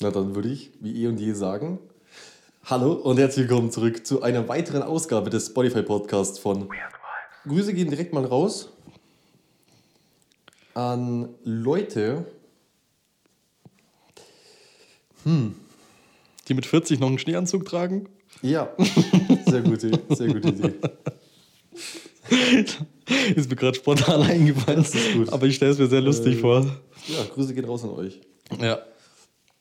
Na, dann würde ich, wie eh und je, sagen: Hallo und herzlich willkommen zurück zu einer weiteren Ausgabe des Spotify-Podcasts von Grüße gehen direkt mal raus an Leute, Die mit 40 noch einen Schneeanzug tragen? ja, sehr gute, sehr gute Idee. Ist mir gerade spontan eingefallen. Das ist gut. Aber ich stelle es mir sehr lustig Äh, vor. Ja, Grüße gehen raus an euch. Ja.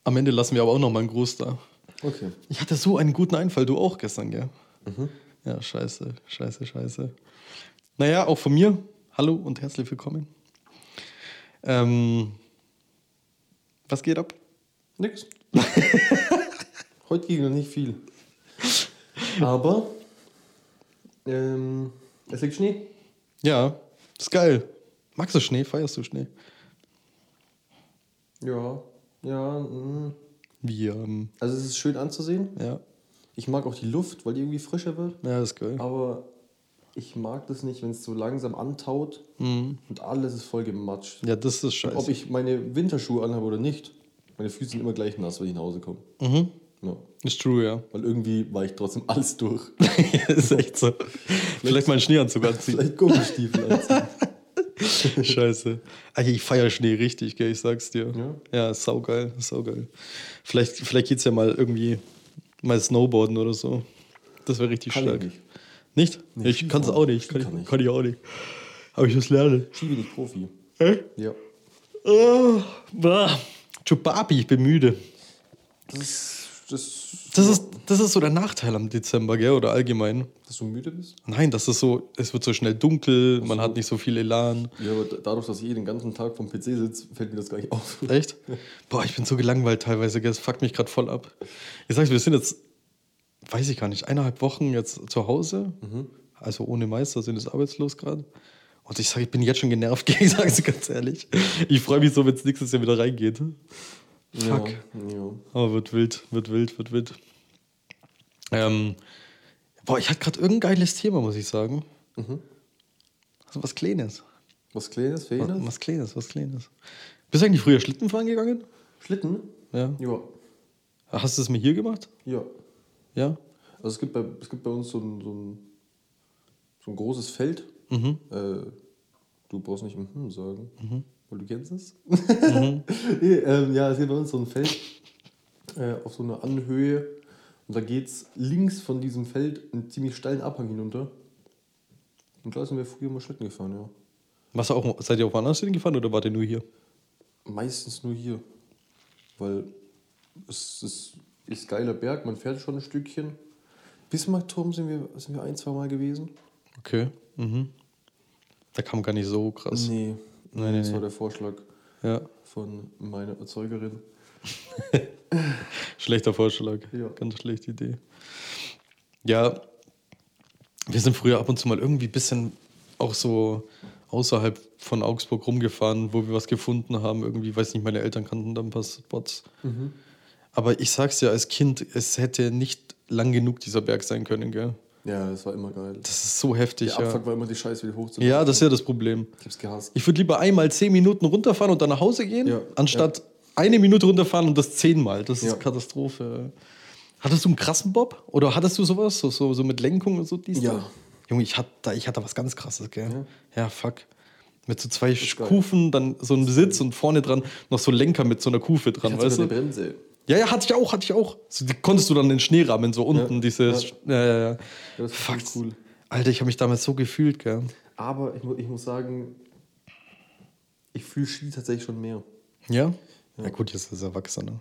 Am Ende lassen wir aber auch noch mal einen Gruß da. Okay. Ich hatte so einen guten Einfall, du auch gestern, gell? Mhm. Ja, scheiße, scheiße, scheiße. Naja, auch von mir. Hallo und herzlich willkommen. Ähm, was geht ab? Nix. Heute ging noch nicht viel. Aber ähm, es liegt Schnee. Ja, ist geil. Magst du Schnee? Feierst du Schnee? Ja, ja. mm. Wie, ähm, Also es ist schön anzusehen. ja. Ich mag auch die Luft, weil die irgendwie frischer wird. Ja, ist geil. Aber ich mag das nicht, wenn es so langsam antaut Mhm. und alles ist voll gematscht. Ja, das ist scheiße. Ob ich meine Winterschuhe anhabe oder nicht, meine Füße sind immer gleich nass, wenn ich nach Hause komme. mhm. Ja. Ist true, ja. Weil irgendwie war ich trotzdem alles durch. ist echt so. Vielleicht mal einen Schneeanzug anziehen. Vielleicht Gummistiefel anziehen. Scheiße. Ich feiere Schnee richtig, gell, ich sag's dir. Ja? Ja, ist saugeil, ist saugeil. Vielleicht, vielleicht geht's ja mal irgendwie mal Snowboarden oder so. Das wäre richtig Kann ich stark. nicht. Nicht? Nee, ich kann's auch nicht. Kann, kann ich, ich. kann ich auch nicht. Aber ich muss lernen. Ski bin ich Profi. Hä? Ja. Oh, bah. Chupapi, ich bin müde. Das, das, Das ist, das ist so der Nachteil am Dezember, gell? Oder allgemein. dass du müde bist? Nein, das ist so, es wird so schnell dunkel, man hat nicht so viel Elan. Ja, aber da- dadurch, dass ich eh den ganzen Tag vom PC sitze, fällt mir das gar nicht auf. Echt? Boah, ich bin so gelangweilt teilweise, gell? das fuckt mich gerade voll ab. Ich sag's, wir sind jetzt, weiß ich gar nicht, eineinhalb Wochen jetzt zu Hause, also ohne Meister, sind jetzt arbeitslos gerade. Und ich sage, ich bin jetzt schon genervt, gell? ich sag's dir ganz ehrlich. Ich freue mich so, wenn es nächstes Jahr wieder reingeht. Fuck. Ja, ja. Aber wird wild, wird wild, wird wild. Ähm, boah, ich hatte gerade irgendein geiles Thema, muss ich sagen. Also was Kleines. Was Kleines, Was, Feines? was Kleines, was Kleines. Bist du eigentlich früher Schlitten fahren gegangen? Schlitten? Ja. Ja. Hast du es mir hier gemacht? Ja. Ja. Also es gibt bei, es gibt bei uns so ein, so ein, so ein großes Feld. Mhm. Äh, du brauchst nicht mhm sagen, weil du kennst es. Mhm. nee, ähm, ja, es gibt bei uns so ein Feld äh, auf so einer Anhöhe. Und da geht es links von diesem Feld einen ziemlich steilen Abhang hinunter. Und da sind wir früher mal Schlitten gefahren, ja. Was auch, seid ihr auch woanders hingefahren oder wart ihr nur hier? Meistens nur hier. Weil es ist, ist geiler Berg, man fährt schon ein Stückchen. Bismarckturm sind wir, sind wir ein, zwei Mal gewesen. Okay. Mhm. Da kam gar nicht so krass. Nee, Nein, nee, das war der Vorschlag Ja. von meiner Erzeugerin. Schlechter Vorschlag. Ja. Ganz schlechte Idee. Ja, wir sind früher ab und zu mal irgendwie ein bisschen auch so außerhalb von Augsburg rumgefahren, wo wir was gefunden haben. Irgendwie, weiß nicht, meine Eltern kannten da ein paar Spots. Aber ich sag's dir als Kind, es hätte nicht lang genug dieser Berg sein können, gell? Ja, das war immer geil. Das ist so heftig, Der ja. Abfuck war immer die Scheiße wieder hoch zu Ja, das ist ja das Problem. Ich hab's gehasst. Ich würde lieber einmal zehn Minuten runterfahren und dann nach Hause gehen, Ja, anstatt eine Minute runterfahren und das zehnmal. Das ist Ja. Katastrophe. Hattest du einen krassen Bob? Oder hattest du sowas? So, so, so mit Lenkung und so? Dies, Ja. Junge, ich hatte, da- ich hatte was ganz krasses, gell? Ja. Ja, fuck. Mit so zwei. Kufen, dann so ein Sitz und vorne dran noch so Lenker mit so einer Kufe Ich dran, hatte weißt du? eine Bremse. Ja, ja, hatte ich auch, hatte ich auch. So, die konntest du dann den Schneerahmen so unten, Ja. dieses. Ja, ja, ja. Ja, das Fuck. cool. Alter, ich habe mich damals so gefühlt, gell? Aber ich, ich muss sagen, ich fühle Ski tatsächlich schon mehr. Ja? Ja, gut, jetzt ist Erwachsener.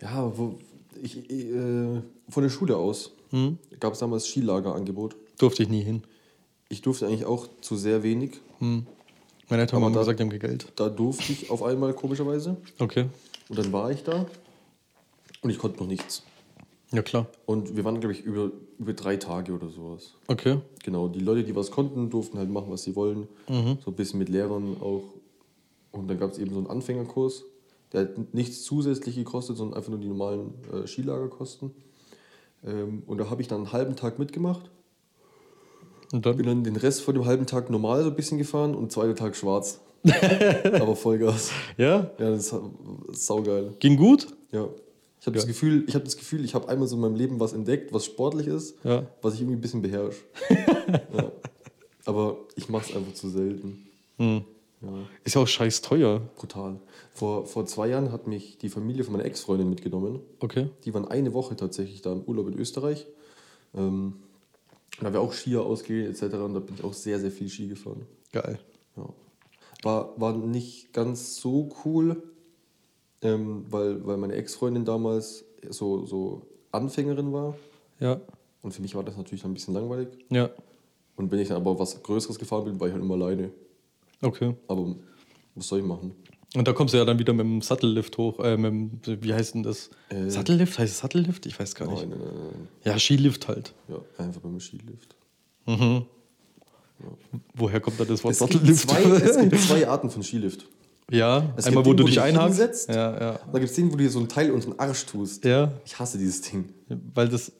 Ja, wo, ich, äh, von der Schule aus Hm? gab es damals Skilagerangebot. Durfte ich nie hin. Ich durfte eigentlich auch zu sehr wenig. Meine Eltern haben da- gesagt, die haben Geld. Da durfte ich auf einmal, komischerweise. Okay. Und dann war ich da und ich konnte noch nichts. Ja, klar. Und wir waren, glaube ich, über, über drei Tage oder sowas. Okay. Genau, die Leute, die was konnten, durften halt machen, was sie wollen. So ein bisschen mit Lehrern auch. Und dann gab es eben so einen Anfängerkurs. Der hat nichts zusätzlich gekostet, sondern einfach nur die normalen äh, Skilagerkosten. Ähm, und da habe ich dann einen halben Tag mitgemacht. Und dann? Bin dann den Rest von dem halben Tag normal so ein bisschen gefahren und zweiter Tag schwarz. Aber Vollgas. Ja? Ja, das ist saugeil. Ging gut? Ja. Ich habe das Gefühl, ich habe das Gefühl, ich habe einmal so in meinem Leben was entdeckt, was sportlich ist, Ja. was ich irgendwie ein bisschen beherrsche. ja. Aber ich mache es einfach zu selten. Hm. Ja, Ist ja auch scheiß teuer. brutal. Vor, vor zwei Jahren hat mich die Familie von meiner Ex-Freundin mitgenommen. Okay. Die waren eine Woche tatsächlich da im Urlaub in Österreich. Ähm, da haben wir auch Skier ausgehen etc. Und da bin ich auch sehr, sehr viel Ski gefahren. Geil. Ja. War, war nicht ganz so cool, ähm, weil, weil meine Ex-Freundin damals so, so Anfängerin war. Ja. Und für mich war das natürlich dann ein bisschen langweilig. Ja. Und wenn ich dann aber was Größeres gefahren bin, war ich halt immer alleine. Okay. Aber was soll ich machen? Und da kommst du ja dann wieder mit dem Sattellift hoch. Äh, mit dem, wie heißt denn das? Äh, Sattellift? Heißt es Sattellift? Ich weiß gar nicht. Nein, nein, nein, nein. Ja, Skilift halt. Ja, einfach beim Skilift. Woher kommt da das Wort Es gibt, Sattellift? zwei, es gibt zwei Arten von Skilift. Ja, Es einmal wo den, du dich hinsetzt. Ja, ja. Da gibt es den, wo du dir so ein Teil unter den Arsch tust. Ja, Ich hasse dieses Ding. weil das,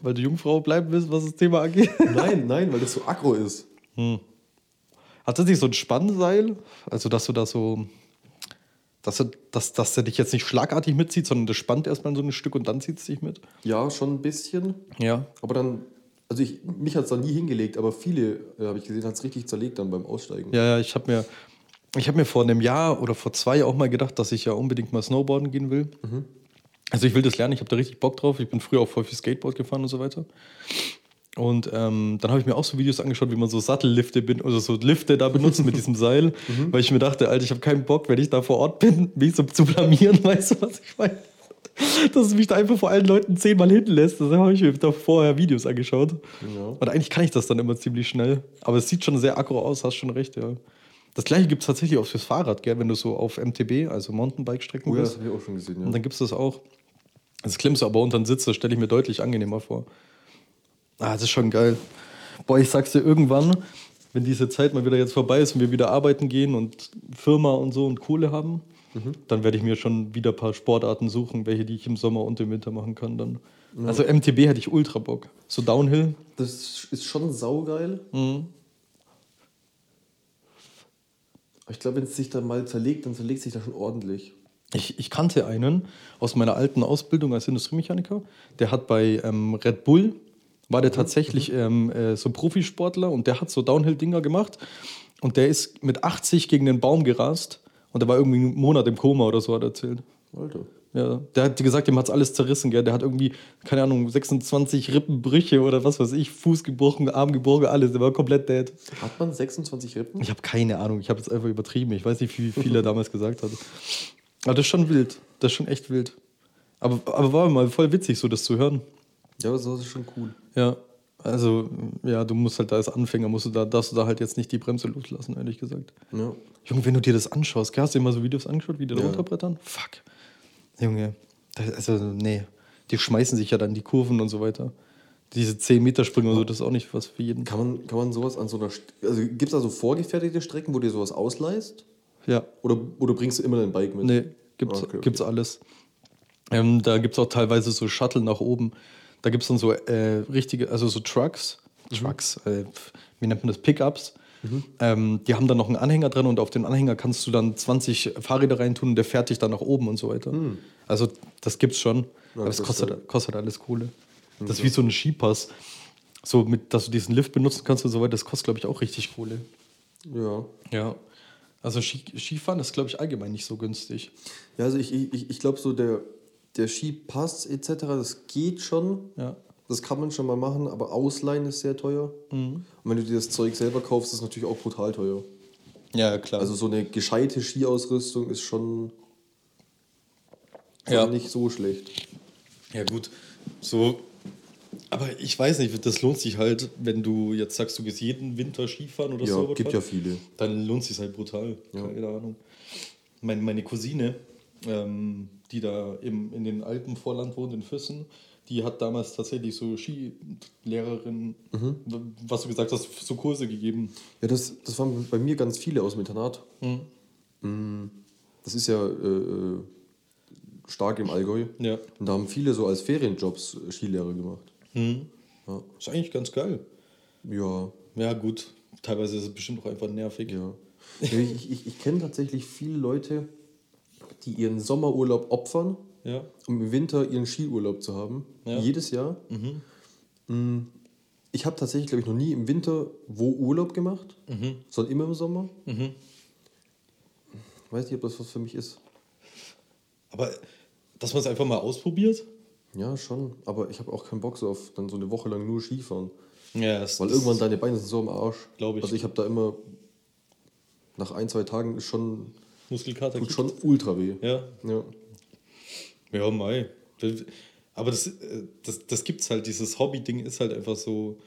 weil du Jungfrau bleiben willst, was das Thema angeht. Nein, nein, weil das so aggro ist. Hat das nicht so ein Spannseil? Also, dass du da so. Dass, du, dass, dass der dich jetzt nicht schlagartig mitzieht, sondern das spannt erstmal so ein Stück und dann zieht es dich mit? Ja, schon ein bisschen. Ja. Aber dann, also ich, mich hat es da nie hingelegt, aber viele, äh, habe ich gesehen, hat es richtig zerlegt dann beim Aussteigen. Ja, ja, ich habe mir, ich hab mir vor einem Jahr oder vor zwei auch mal gedacht, dass ich ja unbedingt mal Snowboarden gehen will. Also ich will das lernen, ich habe da richtig Bock drauf. Ich bin früher auch voll viel Skateboard gefahren und so weiter. Und ähm, dann habe ich mir auch so Videos angeschaut, wie man so Sattellifte bin oder so Lifte da benutzt mit diesem Seil, weil ich mir dachte, Alter, ich habe keinen Bock, wenn ich da vor Ort bin, mich so zu blamieren, weißt du, was ich meine? Dass es mich da einfach vor allen Leuten zehnmal hinten lässt. Das habe ich mir da vorher Videos angeschaut. Ja. Und eigentlich kann ich das dann immer ziemlich schnell. Aber es sieht schon sehr aggro aus, hast schon recht, ja. Das gleiche gibt es tatsächlich auch fürs Fahrrad, gell? wenn du so auf MTB, also Mountainbike-Strecken Oh ja, das habe ich auch schon gesehen. Ja. Und dann gibt es das auch. Das klimmst du aber unter den Sitz, das stelle ich mir deutlich angenehmer vor. Ah, das ist schon geil. Boah, ich sag's dir irgendwann, wenn diese Zeit mal wieder jetzt vorbei ist und wir wieder arbeiten gehen und Firma und so und Kohle haben, dann werde ich mir schon wieder ein paar Sportarten suchen, welche die ich im Sommer und im Winter machen kann dann. Also MTB hätte ich ultra Bock. So Downhill. Das ist schon saugeil. Mhm. Aber ich glaube, wenn es sich dann mal zerlegt, dann zerlegt sich das schon ordentlich. Ich, ich kannte einen aus meiner alten Ausbildung als Industriemechaniker. Der hat bei ähm, Red Bull, war der tatsächlich ähm, äh, so Profisportler und der hat so Downhill-Dinger gemacht. Und der ist mit 80 gegen den Baum gerast und der war irgendwie einen Monat im Koma oder so, hat er erzählt. Alter. Ja, der hat gesagt, dem hat's alles zerrissen, gell? Der hat irgendwie, keine Ahnung, 26 Rippenbrüche oder was weiß ich, Fuß gebrochen, Arm gebrochen, alles. Der war komplett dead. Hat man 26 Rippen? Ich habe keine Ahnung, ich habe jetzt einfach übertrieben. Ich weiß nicht, wie viel er damals gesagt hat. Aber das ist schon wild. Das ist schon echt wild. Aber, aber war mal voll witzig, so das zu hören. Ja, das ist schon cool. Ja. Also, ja, du musst halt da als Anfänger, musst du da, darfst du da halt jetzt nicht die Bremse loslassen, ehrlich gesagt. Ja. Junge, wenn du dir das anschaust, gell, hast du dir mal so Videos angeschaut, wie die da Ja. runterbrettern? Fuck. Junge, das, also, nee. Die schmeißen sich ja dann die Kurven und so weiter. Diese 10-Meter-Sprünge und so, das ist auch nicht was für jeden. Kann man, kann man sowas an so einer. Also gibt es da so vorgefertigte Strecken, wo dir sowas ausleihst? Ja. Oder, oder bringst du immer dein Bike mit? Nee, gibt's, Okay, okay. gibt's alles. Ähm, da gibt es auch teilweise so Shuttle nach oben. Da gibt es dann so äh, richtige, also so Trucks, Trucks, äh, wie nennt man das, Pickups. Ähm, die haben dann noch einen Anhänger dran und auf den Anhänger kannst du dann 20 Fahrräder reintun und der fährt dich dann nach oben und so weiter. Also das gibt's schon. Aber das das kostet, kostet alles Kohle. Das ist wie so ein Skipass. So mit, dass du diesen Lift benutzen kannst und so weiter, das kostet, glaube ich, auch richtig Kohle. Ja. Ja. Also Ski, Skifahren ist, glaube ich, allgemein nicht so günstig. Ja, also ich, ich, ich glaube, so der, der Skipass etc., das geht schon. Ja. Das kann man schon mal machen, aber Ausleihen ist sehr teuer. Und wenn du dir das Zeug selber kaufst, ist es natürlich auch brutal teuer. Ja, klar. Also so eine gescheite Skiausrüstung ist schon, schon Ja. nicht so schlecht. ja, gut. So. Aber ich weiß nicht, das lohnt sich halt, wenn du jetzt sagst, du gehst jeden Winter Skifahren oder Ja, so. gibt ja viele. Dann lohnt sich halt brutal. Ja. Keine Ahnung. Meine, meine Cousine, ähm, die da im, in den Alpenvorland wohnt, in Füssen, die hat damals tatsächlich so Skilehrerin, was du gesagt hast, so Kurse gegeben. Ja, das, das waren bei mir ganz viele aus dem Internat. Mm, Das ist ja äh, äh, stark im Allgäu. Ja. Und da haben viele so als Ferienjobs äh, Skilehrer gemacht. Ja. Ist eigentlich ganz geil. Ja, Ja, gut. Teilweise ist es bestimmt auch einfach nervig. ja ich ich, ich kenne tatsächlich viele Leute, die ihren Sommerurlaub opfern, Ja. um im Winter ihren Skiurlaub zu haben. Ja. Jedes Jahr. Mm, Ich habe tatsächlich, glaube ich, noch nie im Winter wo Urlaub gemacht, sondern immer im Sommer. Weiß nicht, ob das was für mich ist. Aber dass man es einfach mal ausprobiert? Ja, schon. Aber ich habe auch keinen Bock so auf dann so eine Woche lang nur Skifahren. Ja, das, Weil irgendwann deine Beine sind so am Arsch. Glaub ich. Also ich habe da immer nach ein, zwei Tagen ist schon, Muskelkater tut schon ultra weh. Ja. Ja. Ja, Mai. Aber das, äh, das, das gibt es halt, dieses Hobby-Ding ist halt einfach so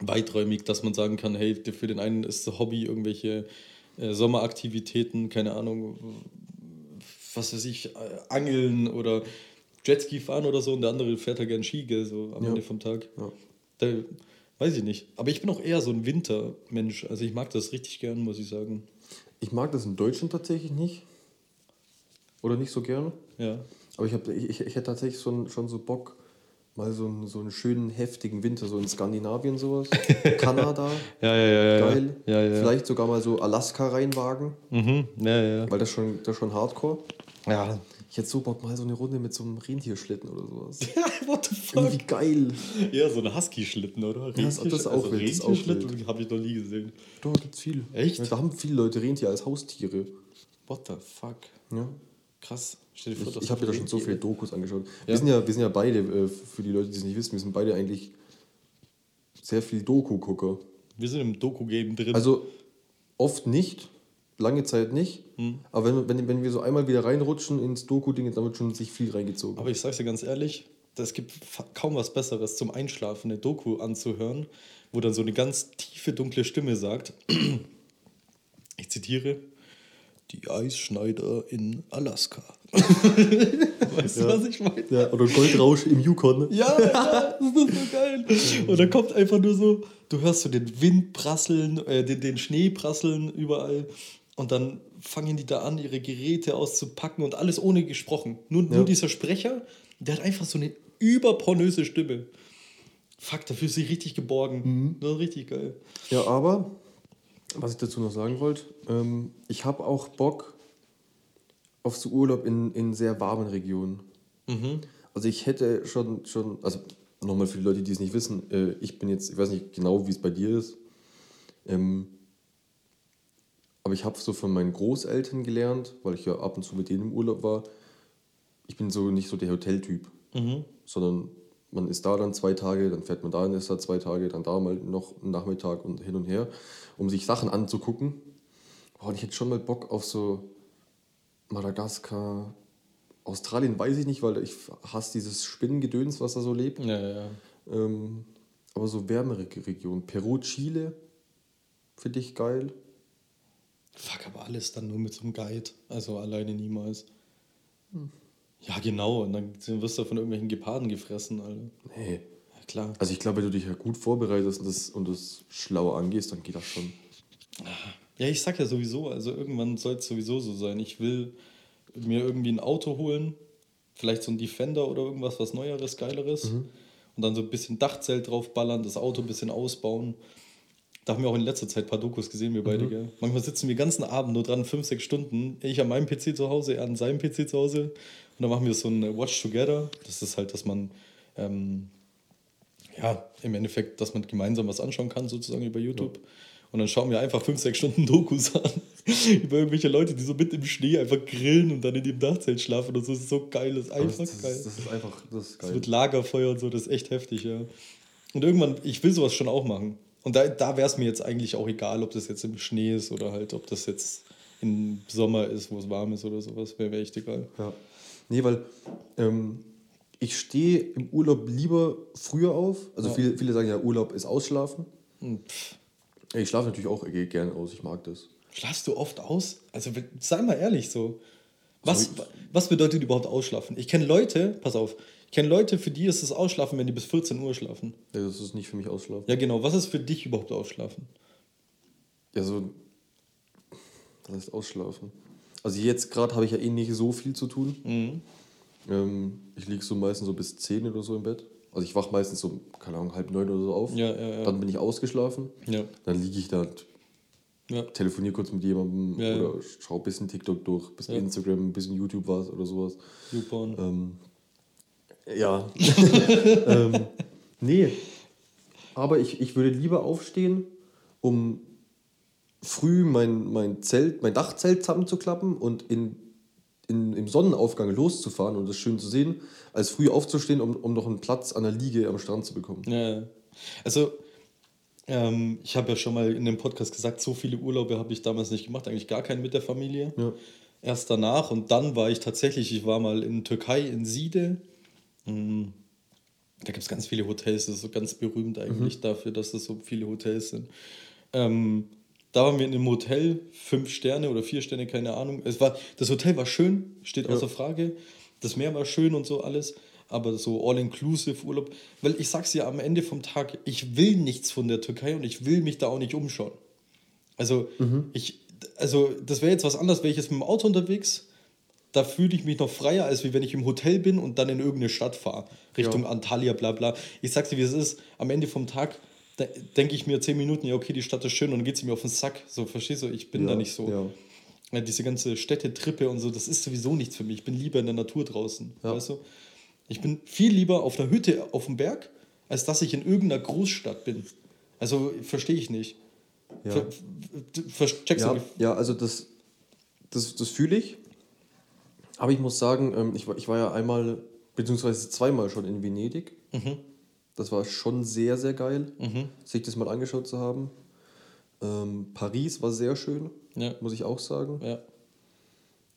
weiträumig, dass man sagen kann, hey, für den einen ist das Hobby irgendwelche äh, Sommeraktivitäten, keine Ahnung, was weiß ich, äh, Angeln oder Jetski fahren oder so und der andere fährt halt gern Ski, gell, so am Ja. Ende vom Tag. Ja. Da, weiß ich nicht. Aber ich bin auch eher so ein Wintermensch. Also ich mag das richtig gern, muss ich sagen. Ich mag das in Deutschland tatsächlich nicht. Oder nicht so gerne. Ja. Aber ich, hab, ich, ich, ich hätte tatsächlich schon, schon so Bock, mal so einen, so einen schönen, heftigen Winter, so in Skandinavien sowas. Kanada, Ja, ja, ja. ja. geil. Ja, ja. Vielleicht sogar mal so Alaska reinwagen, Mhm. Ja, ja. weil das schon, das schon hardcore. Ja. Ich hätte so Bock, mal so eine Runde mit so einem Rentierschlitten oder sowas. What the fuck? Irgendwie geil. Ja, so ein Husky-Schlitten, oder? das- das ist auch wild, das ist auch Rentierschlitten habe ich noch nie gesehen. Da gibt's viel. Echt? Ja, da haben viele Leute Rentier als Haustiere. What the fuck? Ja. Krass. Dir vor, Ich, ich habe mir da sind schon so Rentiere. viele Dokus angeschaut. Ja. Wir, sind ja, wir sind ja beide, äh, für die Leute, die es nicht wissen, wir sind beide eigentlich sehr viel Doku-Gucker. Wir sind im Doku-Game drin. Also oft nicht, lange Zeit nicht. Hm. Aber wenn, wenn, wenn wir so einmal wieder reinrutschen ins Doku-Ding, dann wird schon sich viel reingezogen. Aber ich sag's dir ganz ehrlich, es gibt kaum was Besseres zum Einschlafen, eine Doku anzuhören, wo dann so eine ganz tiefe, dunkle Stimme sagt, ich zitiere, die Eisschneider in Alaska. weißt du, Ja. was ich meine? ja, oder Goldrausch im Yukon. Ja, ja, das ist so geil. Und dann kommt einfach nur so, du hörst so den Wind prasseln, äh, den, den Schnee prasseln überall. Und dann fangen die da an, ihre Geräte auszupacken und alles ohne gesprochen. Nur, Ja. nur dieser Sprecher, der hat einfach so eine überpornöse Stimme. Fuck, da fühlst du dich richtig geborgen. Das ist richtig geil. Ja, aber, was ich dazu noch sagen wollte, ähm, ich habe auch Bock auf so Urlaub in, in sehr warmen Regionen. Also ich hätte schon, schon also nochmal für die Leute, die es nicht wissen, äh, ich bin jetzt, ich weiß nicht genau, wie es bei dir ist, ähm, aber ich habe so von meinen Großeltern gelernt, weil ich ja ab und zu mit denen im Urlaub war, ich bin so nicht so der Hoteltyp, sondern man ist da dann zwei Tage, dann fährt man da ist da zwei Tage, dann da mal noch einen Nachmittag und hin und her, um sich Sachen anzugucken. Oh, und ich hätte schon mal Bock auf so Madagaskar, Australien weiß ich nicht, weil ich hasse dieses Spinnengedöns, was da so lebt. Ja, ja. Ähm, aber so wärmere Regionen. Peru, Chile, finde ich geil. Fuck, aber alles dann nur mit so einem Guide. Also alleine niemals. Ja, genau. Und dann wirst du von irgendwelchen Geparden gefressen, Alter. Nee. Ja, klar. Also ich glaube, wenn du dich ja gut vorbereitest und das, und das schlau angehst, dann geht das schon. Ja, ich sag ja sowieso, also irgendwann soll es sowieso so sein. Ich will mir irgendwie ein Auto holen, vielleicht so ein Defender oder irgendwas, was Neueres, Geileres. Und dann so ein bisschen Dachzelt draufballern, das Auto ein bisschen ausbauen. Da haben wir auch in letzter Zeit ein paar Dokus gesehen, wir beide, gell? Manchmal sitzen wir den ganzen Abend nur dran, fünf, sechs Stunden. Ich an meinem PC zu Hause, er an seinem PC zu Hause. Und dann machen wir so ein Watch Together. Das ist halt, dass man, ähm, ja, im Endeffekt, dass man gemeinsam was anschauen kann, sozusagen über YouTube. Und dann schauen wir einfach fünf, sechs Stunden Dokus an. über irgendwelche Leute, die so mit im Schnee einfach grillen und dann in dem Dachzelt schlafen. Und das ist so geil, das ist einfach das, geil. das, das ist einfach, das ist geil. wird Lagerfeuer und so, das ist echt heftig, ja. Und irgendwann, ich will sowas schon auch machen. Und da, da wäre es mir jetzt eigentlich auch egal, ob das jetzt im Schnee ist oder halt, ob das jetzt im Sommer ist, wo es warm ist oder sowas. Wäre mir echt egal. Ja. Nee, weil ähm, ich stehe im Urlaub lieber früher auf. Also Ja. viele, viele sagen ja, Urlaub ist Ausschlafen. Pff, Ich schlafe natürlich auch gerne aus, ich mag das. schlafst du oft aus? Also sei mal ehrlich so. Was, was bedeutet überhaupt Ausschlafen? Ich kenne Leute, pass auf, ich kenne Leute, für die ist es Ausschlafen, wenn die bis 14 Uhr schlafen. Ja, das ist nicht für mich Ausschlafen. Ja, genau. Was ist für dich überhaupt Ausschlafen? Ja, so. Das heißt Ausschlafen. Also jetzt gerade habe ich ja eh nicht so viel zu tun. Mhm. Ähm, ich liege so meistens so bis 10 oder so im Bett. Also ich wache meistens so, keine Ahnung, halb neun oder so auf. Ja, ja, ja. Dann bin ich ausgeschlafen. Ja. Dann liege ich da Ja. Telefonier kurz mit jemandem Ja, oder schau ein bisschen TikTok durch, ein bisschen. Instagram, ein bisschen YouTube was oder sowas. YouPorn. Ähm, ja. ähm, nee. Aber ich, ich würde lieber aufstehen, um früh mein, mein Zelt, mein Dachzelt zusammenzuklappen und in, in, im Sonnenaufgang loszufahren und das schön zu sehen, als früh aufzustehen, um, um noch einen Platz an der Liege am Strand zu bekommen. Ja, also ähm, ich habe ja schon mal in dem Podcast gesagt, so viele Urlaube habe ich damals nicht gemacht, eigentlich gar keinen mit der Familie. Ja. Erst danach und dann war ich tatsächlich, ich war mal in Türkei, in Siede. Mm, Da gibt es ganz viele Hotels, das ist so ganz berühmt eigentlich dafür, dass es so viele Hotels sind. Ähm, da waren wir in einem Hotel, fünf Sterne oder vier Sterne, keine Ahnung. Es war, das Hotel war schön, steht außer Frage. Das Meer war schön und so alles. Aber so all-inclusive Urlaub. Weil ich sag's ja am Ende vom Tag, ich will nichts von der Türkei und ich will mich da auch nicht umschauen. Also, ich, also das wäre jetzt was anderes, wäre ich jetzt mit dem Auto unterwegs, da fühle ich mich noch freier, als wie wenn ich im Hotel bin und dann in irgendeine Stadt fahre. Richtung Ja. Antalya, bla bla. Ich sag's dir, wie es ist. Am Ende vom Tag denke ich mir zehn Minuten, ja, okay, die Stadt ist schön und dann geht sie mir auf den Sack. So, verstehst du? Ich bin Ja, da nicht so. ja. Ja, diese ganze Städtetrippe und so, das ist sowieso nichts für mich. Ich bin lieber in der Natur draußen. Weißt du? Ich bin viel lieber auf einer Hütte auf dem Berg, als dass ich in irgendeiner Großstadt bin. Also verstehe ich nicht. Ja. Ver, ver, Ja, du? ja also das, das, das fühle ich. Aber ich muss sagen, ähm, ich, war- ich war ja einmal, beziehungsweise zweimal schon in Venedig. Mhm. Das war schon sehr, sehr geil, sich das mal angeschaut zu haben. Ähm, Paris war sehr schön, Ja. muss ich auch sagen. Ja.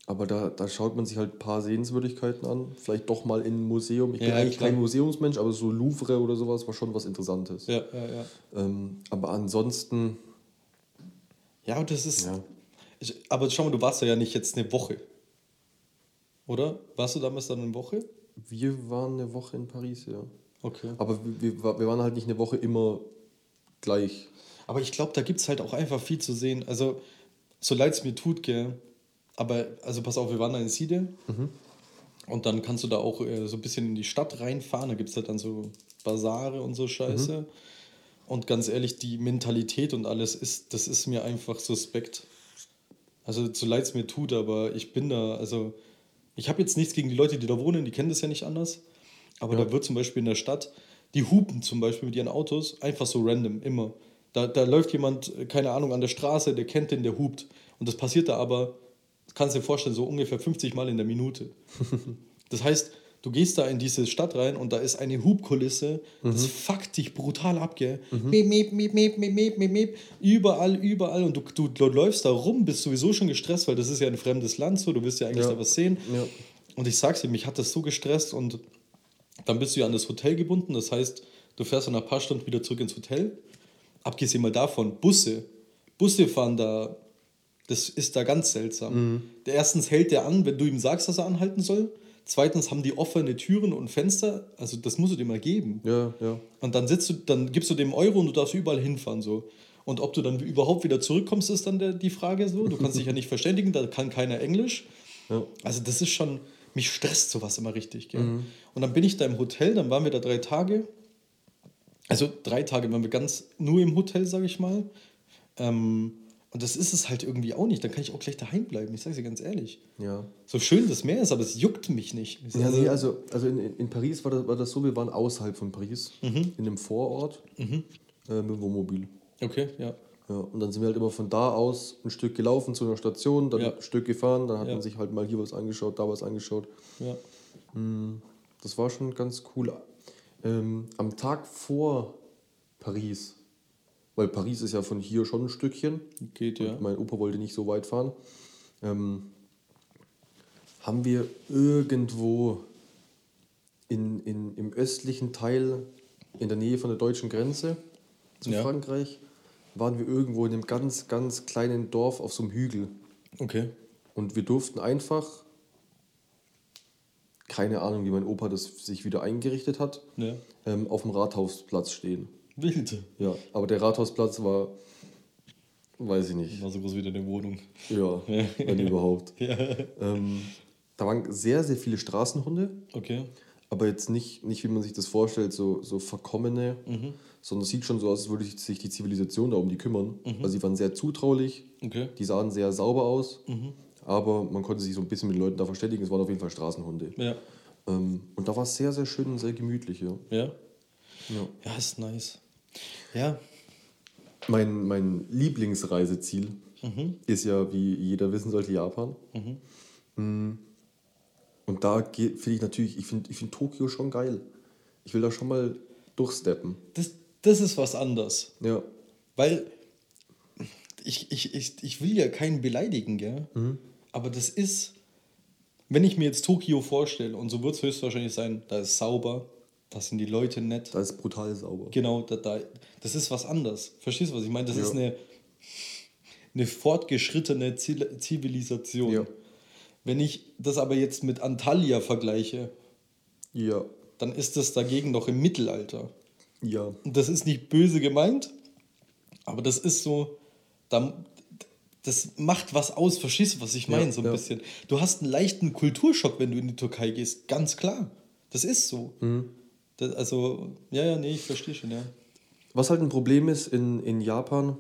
Aber da, da schaut man sich halt ein paar Sehenswürdigkeiten an. Vielleicht doch mal in ein Museum. Ich bin Ja, eigentlich klar. kein Museumsmensch, aber so Louvre oder sowas war schon was Interessantes. Ja, ja, ja. Ähm, aber ansonsten, Ja, und das ist. ja. Ich, aber schau mal, du warst ja nicht jetzt eine Woche. Oder? Warst du damals dann eine Woche? Wir waren eine Woche in Paris, ja. Okay. Aber wir, wir, waren halt nicht eine Woche immer gleich. Aber ich glaube, da gibt es halt auch einfach viel zu sehen. Also, so leid es mir tut, gell. Aber, also pass auf, wir waren da in Siede. Und dann kannst du da auch äh, so ein bisschen in die Stadt reinfahren. Da gibt es halt dann so Basare und so Scheiße. Und ganz ehrlich, die Mentalität und alles, ist, das ist mir einfach suspekt. Also, so leid es mir tut, aber ich bin da, also, ich habe jetzt nichts gegen die Leute, die da wohnen, die kennen das ja nicht anders. Aber da wird zum Beispiel in der Stadt, die hupen zum Beispiel mit ihren Autos, einfach so random, immer. Da, da läuft jemand, äh, keine Ahnung, an der Straße, der kennt den, der hupt. Und das passiert da aber, kannst du dir vorstellen, so ungefähr 50 Mal in der Minute. Das heißt, du gehst da in diese Stadt rein und da ist eine Hubkulisse, das fuckt dich brutal ab, gell? Miep, miep, miep, miep, miep, miep, miep, miep. Überall, überall. Und du, du, du läufst da rum, bist sowieso schon gestresst, weil das ist ja ein fremdes Land, so, du willst ja eigentlich Ja. da was sehen. Ja. Und ich sag's dir, mich hat das so gestresst und dann bist du ja an das Hotel gebunden. Das heißt, du fährst dann nach ein paar Stunden wieder zurück ins Hotel. Abgesehen mal davon, Busse. Busse fahren da, das ist da ganz seltsam. Der erstens hält der an, wenn du ihm sagst, dass er anhalten soll. Zweitens haben die offene Türen und Fenster. Also das musst du dir mal geben. Ja, ja. Und dann sitzt du, dann gibst du dem Euro und du darfst überall hinfahren so. Und ob du dann überhaupt wieder zurückkommst, ist dann der, die Frage so. Du kannst dich ja nicht verständigen, da kann keiner Englisch. Ja. Also das ist schon, mich stresst sowas immer richtig. Gell? Und dann bin ich da im Hotel, dann waren wir da drei Tage. Also drei Tage waren wir ganz nur im Hotel, sage ich mal. Ähm, und das ist es halt irgendwie auch nicht. Dann kann ich auch gleich daheim bleiben. Ich sage dir ganz ehrlich. Ja. So schön das Meer ist, aber es juckt mich nicht. Ja, nee, also, also in, in Paris war das, war das so, wir waren außerhalb von Paris, in einem Vorort äh, mit dem Wohnmobil. okay, ja. Ja, und dann sind wir halt immer von da aus ein Stück gelaufen zu einer Station, dann Ja. ein Stück gefahren, dann hat Ja. man sich halt mal hier was angeschaut, da was angeschaut. ja. Das war schon ganz cool. Ähm, am Tag vor Paris, weil Paris ist ja von hier schon ein Stückchen, Geht, ja. mein Opa wollte nicht so weit fahren, ähm, haben wir irgendwo in, in, im östlichen Teil, in der Nähe von der deutschen Grenze zu. Frankreich, waren wir irgendwo in einem ganz, ganz kleinen Dorf auf so einem Hügel. Okay. Und wir durften einfach, keine Ahnung, wie mein Opa das sich wieder eingerichtet hat, Ja. ähm, auf dem Rathausplatz stehen. Wild. Ja, aber der Rathausplatz war, weiß ich nicht, War so groß wie deine Wohnung. ja, wenn überhaupt. Ja. Ähm, da waren sehr, sehr viele Straßenhunde, Okay. aber jetzt nicht, nicht wie man sich das vorstellt, so, so verkommene, sondern es sieht schon so aus, als würde sich die Zivilisation da um die kümmern. Also sie waren sehr zutraulich, Okay. die sahen sehr sauber aus, aber man konnte sich so ein bisschen mit den Leuten da verständigen. Es waren auf jeden Fall Straßenhunde. Ja. Ähm, und da war es sehr, sehr schön und sehr gemütlich. Ja. Ja. Ja. Ja, ist nice. Ja. Mein, mein Lieblingsreiseziel ist ja, wie jeder wissen sollte, Japan. Mm. Und da finde ich natürlich, ich finde ich find Tokio schon geil. Ich will da schon mal durchsteppen. Das, das ist was anderes. Ja. Weil ich, ich, ich, ich will ja keinen beleidigen, gell? Aber das ist, wenn ich mir jetzt Tokio vorstelle, und so wird es höchstwahrscheinlich sein, da ist sauber, da sind die Leute nett. Da ist brutal sauber. Genau, da, da, das ist was anderes. Verstehst du, was ich meine? Das Ja. ist eine, eine fortgeschrittene Zivilisation. Ja. Wenn ich das aber jetzt mit Antalya vergleiche, Ja. dann ist das dagegen noch im Mittelalter. Ja. Und das ist nicht böse gemeint, aber das ist so, da, das macht was aus, verstehst du, was ich meine, Ja, so ein ja. bisschen. Du hast einen leichten Kulturschock, wenn du in die Türkei gehst, ganz klar. Das ist so. Mhm. Das, also, ja, ja, nee, ich verstehe schon, ja. Was halt ein Problem ist in, in Japan,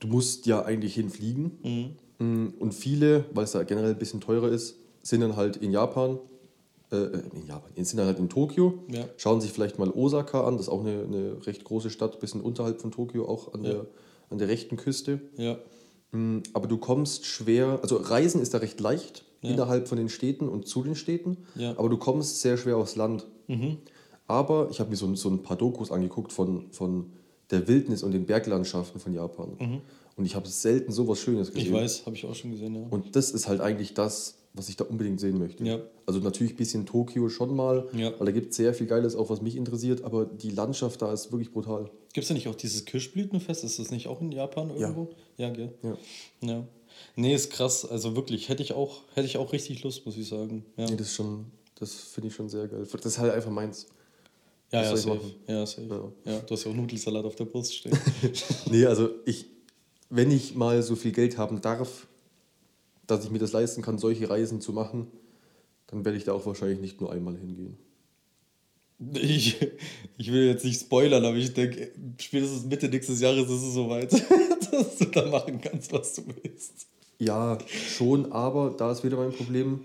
du musst ja eigentlich hinfliegen. Mm, Und viele, weil es da generell ein bisschen teurer ist, sind dann halt in Japan, äh, in Japan, sind dann halt in Tokio, Ja. schauen sich vielleicht mal Osaka an, das ist auch eine, eine recht große Stadt, bisschen unterhalb von Tokio, auch an, Ja. der, an der rechten Küste. Ja, Mm, Aber du kommst schwer, also Reisen ist da recht leicht Ja. innerhalb von den Städten und zu den Städten, Ja. aber du kommst sehr schwer aufs Land. Aber ich habe mir so, so ein paar Dokus angeguckt von, von der Wildnis und den Berglandschaften von Japan. Und ich habe selten sowas Schönes gesehen. ich weiß, habe ich auch schon gesehen, ja. Und das ist halt eigentlich das, was ich da unbedingt sehen möchte. Ja. Also natürlich ein bisschen Tokio schon mal, Ja. weil da gibt es sehr viel Geiles, auch was mich interessiert, aber die Landschaft da ist wirklich brutal. Gibt es da nicht auch dieses Kirschblütenfest? Ist das nicht auch in Japan irgendwo? Ja, gell? Ja. Ja. Nee, ist krass. Also wirklich, hätte ich auch, hätte ich auch richtig Lust, muss ich sagen. Ja, Nee, das ist schon, das finde ich schon sehr geil. Das ist halt einfach meins. ja, ja, safe. Ja, safe. Ja. du hast ja auch Nudelsalat auf der Brust stehen. Nee, also ich, wenn ich mal so viel Geld haben darf, dass ich mir das leisten kann, solche Reisen zu machen, dann werde ich da auch wahrscheinlich nicht nur einmal hingehen. ich, ich will jetzt nicht spoilern, aber ich denke, spätestens Mitte nächstes Jahres ist es soweit, dass du da machen kannst, was du willst. Ja, schon, aber da ist wieder mein Problem.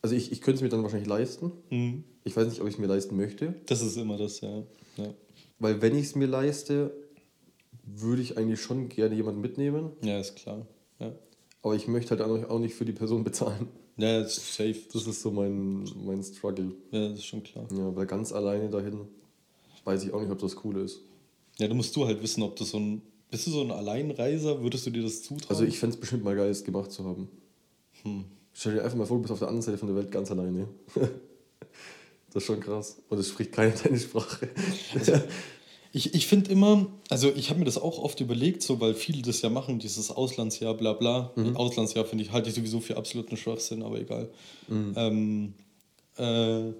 Also ich, ich könnte es mir dann wahrscheinlich leisten. Mhm. Ich weiß nicht, ob ich es mir leisten möchte, Das ist immer das, ja. Ja, weil wenn ich es mir leiste, würde ich eigentlich schon gerne jemanden mitnehmen, ja ist klar. Ja, aber ich möchte halt auch nicht für die Person bezahlen. ja das ist safe. Das ist so mein, mein Struggle. Ja, das ist schon klar. Ja, weil ganz alleine dahin weiß ich auch nicht, ob das cool ist. Ja, da musst du halt wissen, ob du so ein. Bist du so ein Alleinreiser? Würdest du dir das zutrauen? Also ich fände es bestimmt mal geil, es gemacht zu haben. Hm. Stell dir einfach mal vor, du bist auf der anderen Seite von der Welt ganz alleine. das ist schon krass. Und es spricht keine deine Sprache. Ich, ich finde immer, also ich habe mir das auch oft überlegt, so weil viele das ja machen, dieses Auslandsjahr, bla bla. Auslandsjahr finde ich, halte ich sowieso für absoluten Schwachsinn, aber egal. Ähm, äh,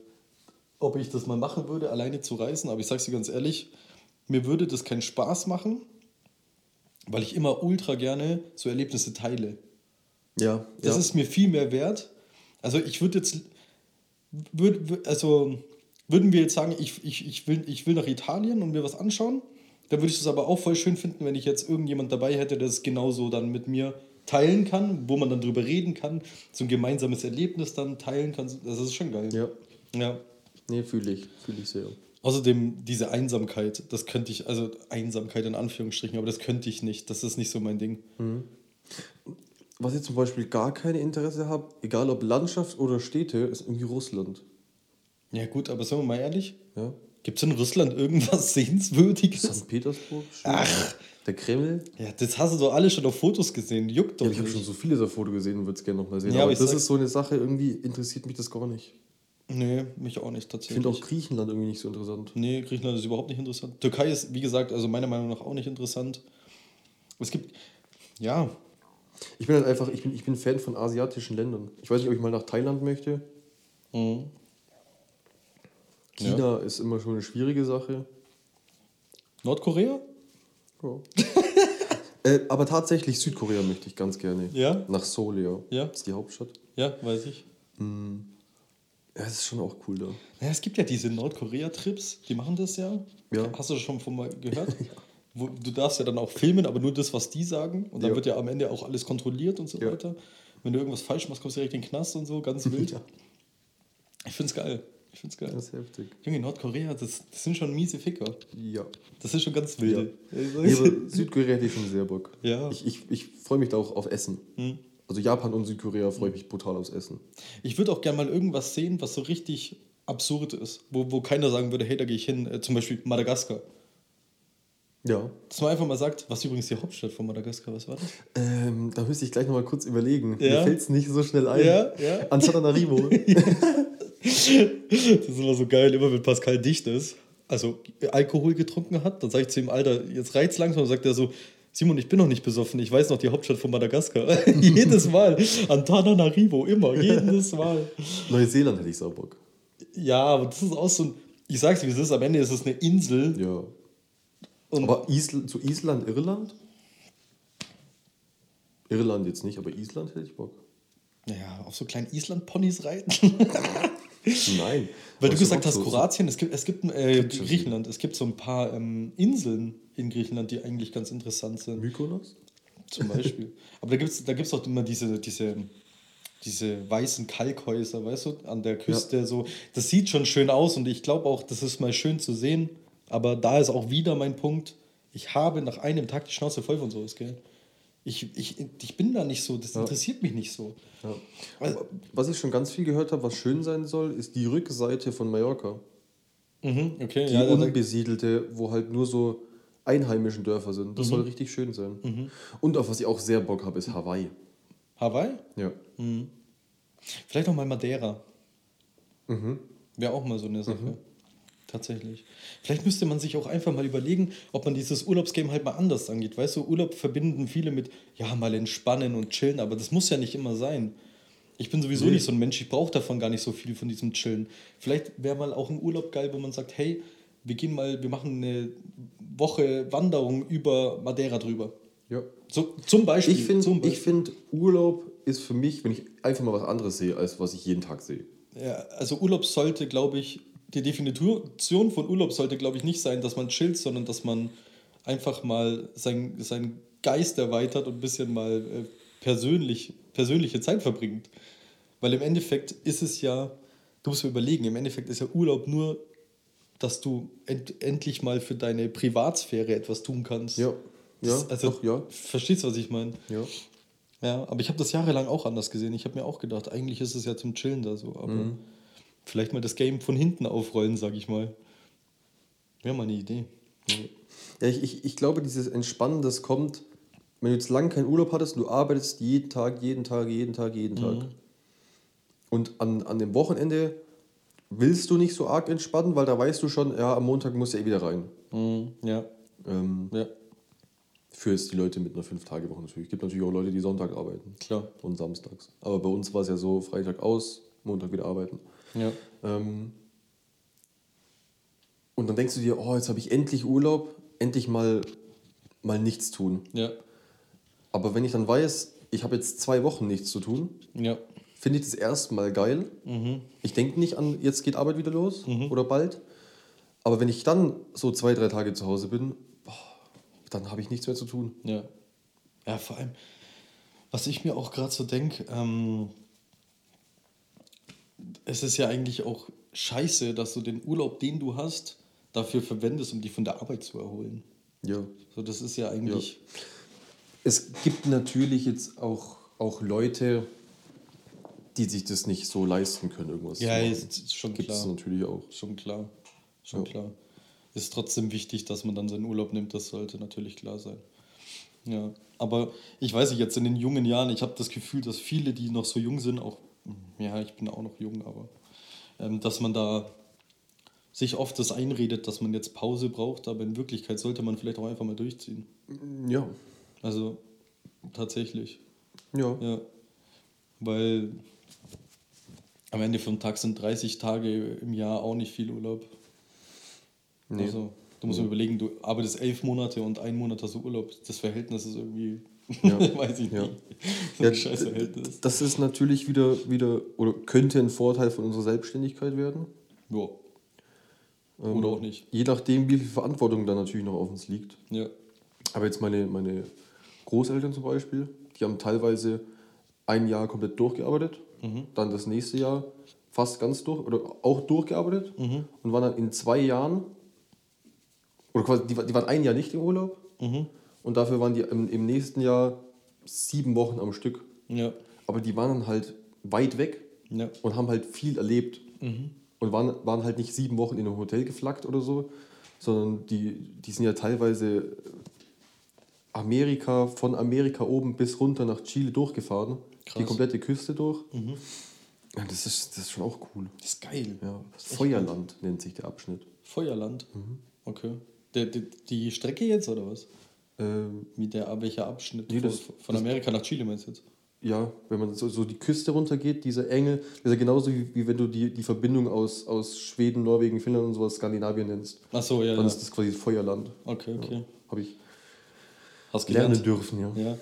ob ich das mal machen würde, alleine zu reisen, aber ich sag's dir ganz ehrlich, mir würde das keinen Spaß machen, weil ich immer ultra gerne so Erlebnisse teile. ja, Das ja. ist mir viel mehr wert. Also ich würde jetzt, würd, also würden wir jetzt sagen, ich, ich, ich, will, ich will nach Italien und mir was anschauen, dann würde ich das aber auch voll schön finden, wenn ich jetzt irgendjemand dabei hätte, der es genauso dann mit mir teilen kann, wo man dann drüber reden kann, so ein gemeinsames Erlebnis dann teilen kann. Das ist schon geil. ja. ja. Nee, fühle ich. Fühle ich sehr. Außerdem diese Einsamkeit, das könnte ich, also Einsamkeit in Anführungsstrichen, aber das könnte ich nicht. Das ist nicht so mein Ding. Was ich zum Beispiel gar kein Interesse habe, egal ob Landschaft oder Städte, ist irgendwie Russland. Ja gut, aber sagen wir mal ehrlich, Ja? gibt es in Russland irgendwas Sehenswürdiges? St. Petersburg, schön. Ach. der Kreml. Ja, das hast du doch alle schon auf Fotos gesehen. Juckt doch Ja, ich habe schon so viele der Foto gesehen und würde es gerne nochmal sehen. Ja, aber aber ich das sag- ist so eine Sache, irgendwie interessiert mich das gar nicht. Nee, mich auch nicht Ich tatsächlich. finde auch Griechenland irgendwie nicht so interessant. Nee, Griechenland ist überhaupt nicht interessant. Türkei ist, wie gesagt, also meiner Meinung nach auch nicht interessant. Es gibt, ja, Ich bin halt einfach, ich bin, ich bin Fan von asiatischen Ländern. Ich weiß nicht, ob ich mal nach Thailand möchte. mhm. China ist immer schon eine schwierige Sache. Nordkorea? Ja. äh, aber tatsächlich Südkorea möchte ich ganz gerne. Ja? Nach Seoul, ja. Ja. Das ist die Hauptstadt. Ja, weiß ich. Ja, das ist schon auch cool da. Naja, es gibt ja diese Nordkorea-Trips, die machen das ja. Ja. Hast du das schon von mal gehört? Wo, du darfst ja dann auch filmen, aber nur das, was die sagen. Und dann Ja. wird ja am Ende auch alles kontrolliert und so Ja. weiter. Wenn du irgendwas falsch machst, kommst du direkt in den Knast und so, ganz wild. Ja. Ich find's geil. Ich find's geil. Das ist heftig. Junge, Nordkorea, das, das sind schon miese Ficker. Ja. Das ist schon ganz wilde. Nee, aber Südkorea hätte ich schon sehr Bock. Ja. Ich, ich, ich freue mich da auch auf Essen. Hm. Also Japan und Südkorea freue ich mich brutal aufs Essen. Ich würde auch gerne mal irgendwas sehen, was so richtig absurd ist. Wo, wo keiner sagen würde, hey, da gehe ich hin. Äh, zum Beispiel Madagaskar. Ja. Dass man einfach mal sagt, was übrigens die Hauptstadt von Madagaskar, was war das? Ähm, da müsste ich gleich nochmal kurz überlegen. Ja. Mir fällt es nicht so schnell ein. Ja, ja. Antananarivo. Das ist immer so geil, immer wenn Pascal dicht ist, also Alkohol getrunken hat, dann sage ich zu ihm, Alter, jetzt reizt langsam, und sagt er so, Simon, ich bin noch nicht besoffen, ich weiß noch die Hauptstadt von Madagaskar. jedes Mal. Antananarivo, immer, jedes Mal. Neuseeland hätte ich sau Bock. Ja, aber das ist auch so ein, ich sag's wie es ist, am Ende ist es eine Insel. Ja. Und Aber Isl zu Island, Irland? Irland jetzt nicht, aber Island hätte ich Bock. ja, auf so kleinen Island-Ponys reiten. Nein. Weil du gesagt hast, Kroatien, es gibt, es gibt äh, Griechenland, es gibt so ein paar ähm, Inseln in Griechenland, die eigentlich ganz interessant sind. Mykonos? Zum Beispiel. Aber da gibt es da gibt's auch immer diese, diese, diese weißen Kalkhäuser, weißt du, an der Küste. So. Das sieht schon schön aus und ich glaube auch, das ist mal schön zu sehen. Aber da ist auch wieder mein Punkt. Ich habe nach einem Tag die Schnauze voll von sowas, gell? Ich, ich, ich bin da nicht so, das interessiert mich nicht so. Ja. Also- Was ich schon ganz viel gehört habe, was schön sein soll, ist die Rückseite von Mallorca. Mhm, okay, Die ja, unbesiedelte, wo halt nur so einheimischen Dörfer sind. Das Mhm. soll richtig schön sein. Und auf was ich auch sehr Bock habe, ist Hawaii. Hawaii? Ja. Vielleicht auch mal Madeira. Mhm. Wäre auch mal so eine Sache. Tatsächlich. Vielleicht müsste man sich auch einfach mal überlegen, ob man dieses Urlaubsgame halt mal anders angeht. Weißt du, Urlaub verbinden viele mit, ja, mal entspannen und chillen, aber das muss ja nicht immer sein. Ich bin sowieso Nee. nicht so ein Mensch, ich brauche davon gar nicht so viel von diesem Chillen. Vielleicht wäre mal auch ein Urlaub geil, wo man sagt, hey, wir gehen mal, wir machen eine Woche Wanderung über Madeira drüber. ja. So, zum Beispiel. Ich finde, find, Urlaub ist für mich, wenn ich einfach mal was anderes sehe, als was ich jeden Tag sehe. Ja, also Urlaub sollte, glaube ich, die Definition von Urlaub sollte, glaube ich, nicht sein, dass man chillt, sondern dass man einfach mal sein, seinen Geist erweitert und ein bisschen mal äh, persönlich, persönliche Zeit verbringt. Weil im Endeffekt ist es ja, du musst mir überlegen, im Endeffekt ist ja Urlaub nur, dass du end, endlich mal für deine Privatsphäre etwas tun kannst. Ja. Ja, Das, also, doch, ja. Verstehst du, was ich meine? Ja. Ja, aber ich habe das jahrelang auch anders gesehen. Ich habe mir auch gedacht, eigentlich ist es ja zum Chillen da so, aber Mhm. Vielleicht mal das Game von hinten aufrollen, sag ich mal. Wäre mal eine Idee. Ja, ich, ich, ich glaube, dieses Entspannen, das kommt, wenn du jetzt lange keinen Urlaub hattest und du arbeitest jeden Tag, jeden Tag, jeden Tag, jeden Tag. Und an, an dem Wochenende willst du nicht so arg entspannen, weil da weißt du schon, ja, am Montag musst du eh wieder rein. Ja, Ähm, ja, für jetzt die Leute mit einer Fünf-Tage-Woche natürlich. Es gibt natürlich auch Leute, die Sonntag arbeiten klar. und samstags. Aber bei uns war es ja so, Freitag aus, Montag wieder arbeiten. Ja. Ähm, und dann denkst du dir, oh, jetzt habe ich endlich Urlaub, endlich mal, mal nichts tun. Ja, Aber wenn ich dann weiß, ich habe jetzt zwei Wochen nichts zu tun, ja, finde ich das erstmal geil. Ich denke nicht an, jetzt geht Arbeit wieder los oder bald. Aber wenn ich dann so zwei, drei Tage zu Hause bin, boah, dann habe ich nichts mehr zu tun. ja. Ja, vor allem, was ich mir auch gerade so denke, ähm, es ist ja eigentlich auch scheiße, dass du den Urlaub, den du hast, dafür verwendest, um dich von der Arbeit zu erholen. Ja. So, das ist ja eigentlich. Es gibt natürlich jetzt auch, auch Leute, die sich das nicht so leisten können, irgendwas Ja, zu machen. ist, schon Gibt es klar. natürlich auch. Schon klar. Schon Ja. klar. Ist trotzdem wichtig, dass man dann seinen Urlaub nimmt, das sollte natürlich klar sein. Ja, aber ich weiß nicht, jetzt in den jungen Jahren, ich habe das Gefühl, dass viele, die noch so jung sind, auch, ja, ich bin auch noch jung, aber ähm, dass man da sich oft das einredet, dass man jetzt Pause braucht, aber in Wirklichkeit sollte man vielleicht auch einfach mal durchziehen. Ja. Also tatsächlich. Ja. Ja, weil am Ende vom Tag sind 30 Tage im Jahr auch nicht viel Urlaub. Nee. Also, du musst dir überlegen, du arbeitest elf Monate und einen Monat hast du Urlaub. Das Verhältnis ist irgendwie Ja. Weiß ich nicht. Ja, scheiß Verhältnis. Das ist natürlich wieder, wieder oder könnte ein Vorteil von unserer Selbstständigkeit werden. Ja. Ähm, Oder auch nicht. Je nachdem, wie viel Verantwortung da natürlich noch auf uns liegt. Ja. Aber jetzt meine, meine Großeltern zum Beispiel, die haben teilweise ein Jahr komplett durchgearbeitet, dann das nächste Jahr fast ganz durch oder auch durchgearbeitet und waren dann in zwei Jahren, oder quasi, die, die waren ein Jahr nicht im Urlaub und dafür waren die im, im nächsten Jahr sieben Wochen am Stück. Ja. Aber die waren dann halt weit weg Ja. und haben halt viel erlebt. Und waren, waren halt nicht sieben Wochen in einem Hotel geflackt oder so, sondern die, die sind ja teilweise Amerika, von Amerika oben bis runter nach Chile durchgefahren. Die Krass. komplette Küste durch. Ja, das, ist, das ist schon auch cool. Das ist geil. Ja, Feuerland nennt sich der Abschnitt. Feuerland. Mhm. Okay. Der, die, die Strecke jetzt oder was? Ähm, Wie der, welcher Abschnitt? Nee, von, das- von Amerika nach Chile meinst du jetzt? ja, wenn man so, so die Küste runtergeht, diese Enge, das ist ja genauso wie, wie wenn du die, die Verbindung aus, aus Schweden, Norwegen, Finnland und sowas Skandinavien nennst. Ach so, ja. Dann ja. ist das quasi Feuerland. Okay, okay. Habe ich Hast lernen gelernt. dürfen, ja. Ja.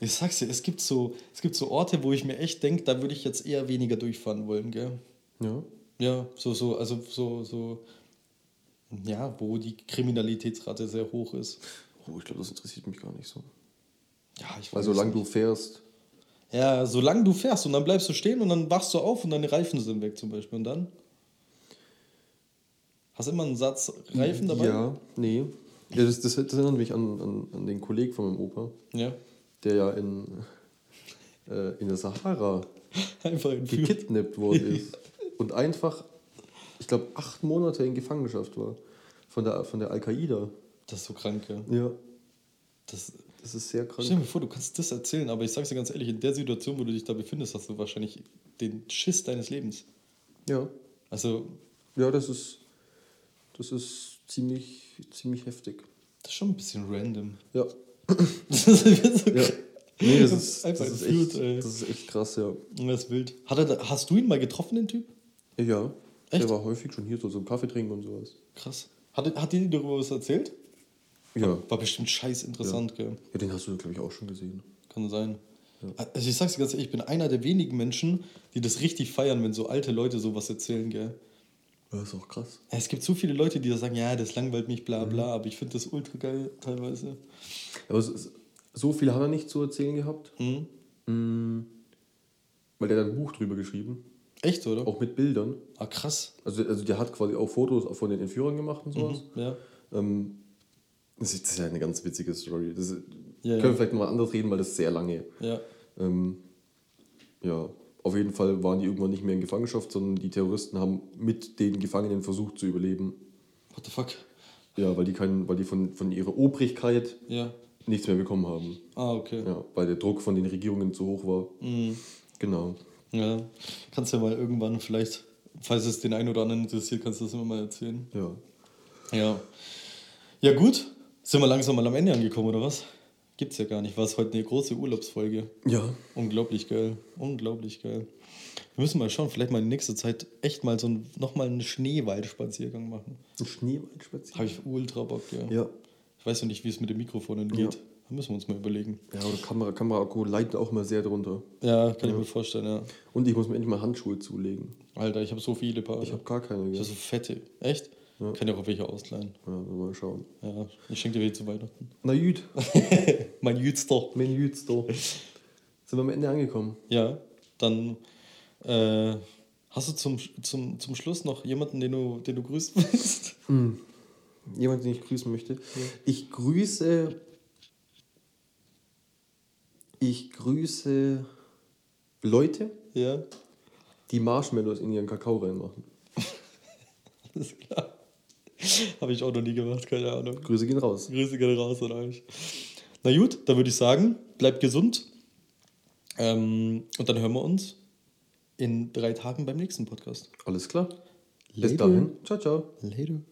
Ich sag's dir, es gibt so, es gibt so Orte, wo ich mir echt denke, da würde ich jetzt eher weniger durchfahren wollen, gell? Ja. Ja, so, so, also so, so, ja, wo die Kriminalitätsrate sehr hoch ist. Oh, ich glaube, das interessiert mich gar nicht so. Ja, ich Weil solange du fährst, Ja, solange du fährst und dann bleibst du stehen und dann wachst du auf und deine Reifen sind weg zum Beispiel. Und dann? Hast du immer einen Satz Reifen dabei? Ja, nee. Ja, das, das, das erinnert mich an, an, an den Kollegen von meinem Opa, Ja. der ja in, äh, in der Sahara entführt. gekidnappt worden ist und einfach, ich glaube, acht Monate in Gefangenschaft war von der, von der Al-Qaida. Das ist so krank, ja. Ja, Das, das ist sehr krank. stell dir vor, du kannst das erzählen, aber ich sag's dir ganz ehrlich, in der Situation, wo du dich da befindest, hast du wahrscheinlich den Schiss deines Lebens. Ja, Also, ja das, ist, das ist ziemlich, ziemlich heftig. das ist schon ein bisschen random. Ja, Das ist so ja. Nee, das ist, Einfach das, ist echt, ey. das ist echt krass, ja. Das ist wild. Hat er da, hast du ihn mal getroffen, den Typ? Ja, Echt? der war häufig schon hier so zum Kaffee trinken und sowas. Krass. Hat, er- hat dir darüber was erzählt? Ja, War bestimmt scheiß interessant, gell? ja den hast du, glaube ich, auch schon gesehen. Kann sein. Also ich sag's dir ganz ehrlich, ich bin einer der wenigen Menschen, die das richtig feiern, wenn so alte Leute sowas erzählen, gell? Ja, ist auch krass. Es gibt so viele Leute, die da sagen, ja, das langweilt mich, Mhm. bla bla, aber ich finde das ultra geil teilweise. Aber so viel hat er nicht zu erzählen gehabt, Mhm. Mm, weil der hat ein Buch drüber geschrieben, Echt, oder? auch mit Bildern. Ah, krass. Also, also der hat quasi auch Fotos von den Entführern gemacht und sowas. Mhm. Ja. Ähm, das, ist, das ist ja eine ganz witzige Story. Das Ja, können wir vielleicht nochmal anders reden, weil das ist sehr lange. Ja. Ähm, ja, auf jeden Fall waren die irgendwann nicht mehr in Gefangenschaft, sondern die Terroristen haben mit den Gefangenen versucht zu überleben. What the fuck? Ja, weil die, keinen, weil die von, von ihrer Obrigkeit Ja. nichts mehr bekommen haben. Ah, okay. Ja, weil der Druck von den Regierungen zu hoch war. Mhm. Genau. Ja. Kannst ja mal irgendwann vielleicht, falls es den einen oder anderen interessiert, kannst du das immer mal erzählen. Ja. Ja. Ja, gut. Sind wir langsam mal am Ende angekommen, oder was? Gibt's ja gar nicht. War es heute eine große Urlaubsfolge. Ja. Unglaublich geil. Unglaublich geil. Wir müssen mal schauen, vielleicht mal in nächster Zeit echt mal so ein, nochmal einen Schneewaldspaziergang machen. Ein Schneewaldspaziergang. Habe ich ultra Bock, ja. Ja. Ich weiß noch nicht, wie es mit den Mikrofonen geht. Da müssen wir uns mal überlegen. Ja, oder Kamera, Kameraakku leidet auch mal sehr drunter. Ja, kann ich mir vorstellen, ja. Und ich muss mir endlich mal Handschuhe zulegen. Alter, ich habe so viele Paar. Ich habe gar keine. Ich Gell? hab so fette. Echt? Kann ich auch welche ausleihen. Ja, mal schauen. Ja, ich schenke dir welche zu Weihnachten. Na gut, mein Jüdster. mein da. Sind wir am Ende angekommen? Ja, dann äh, hast du zum, zum, zum Schluss noch jemanden, den du, den du grüßen willst? Jemand, den ich grüßen möchte. Ich grüße. Ich grüße Leute, Ja, die Marshmallows in ihren Kakao reinmachen. alles klar. Habe ich auch noch nie gemacht, keine Ahnung. Grüße gehen raus. Grüße gerne raus an euch. Na gut, dann würde ich sagen, bleibt gesund. Ähm, und dann hören wir uns in drei Tagen beim nächsten Podcast. Alles klar. Later. Bis dahin. Ciao, ciao. Later.